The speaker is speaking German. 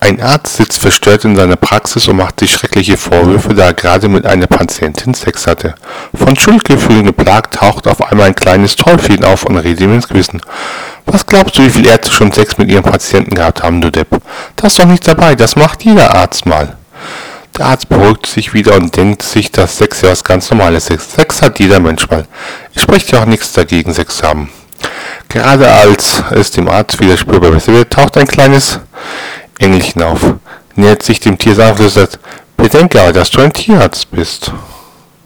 Ein Arzt sitzt verstört in seiner Praxis und macht sich schreckliche Vorwürfe, da er gerade mit einer Patientin Sex hatte. Von Schuldgefühlen geplagt taucht auf einmal ein kleines Teufel auf und redet ihm ins Gewissen. Was glaubst du, wie viele Ärzte schon Sex mit ihren Patienten gehabt haben, du Depp? Da ist doch nichts dabei, das macht jeder Arzt mal. Der Arzt beruhigt sich wieder und denkt sich, dass Sex ja was ganz Normales ist. Sex hat jeder Mensch mal. Es spricht ja auch nichts dagegen, Sex zu haben. Gerade als es dem Arzt wieder spürbar besser wird, taucht ein kleines Engelchen auf, nähert sich dem Tier sanft und sagt, bedenke dass du ein Tierarzt bist.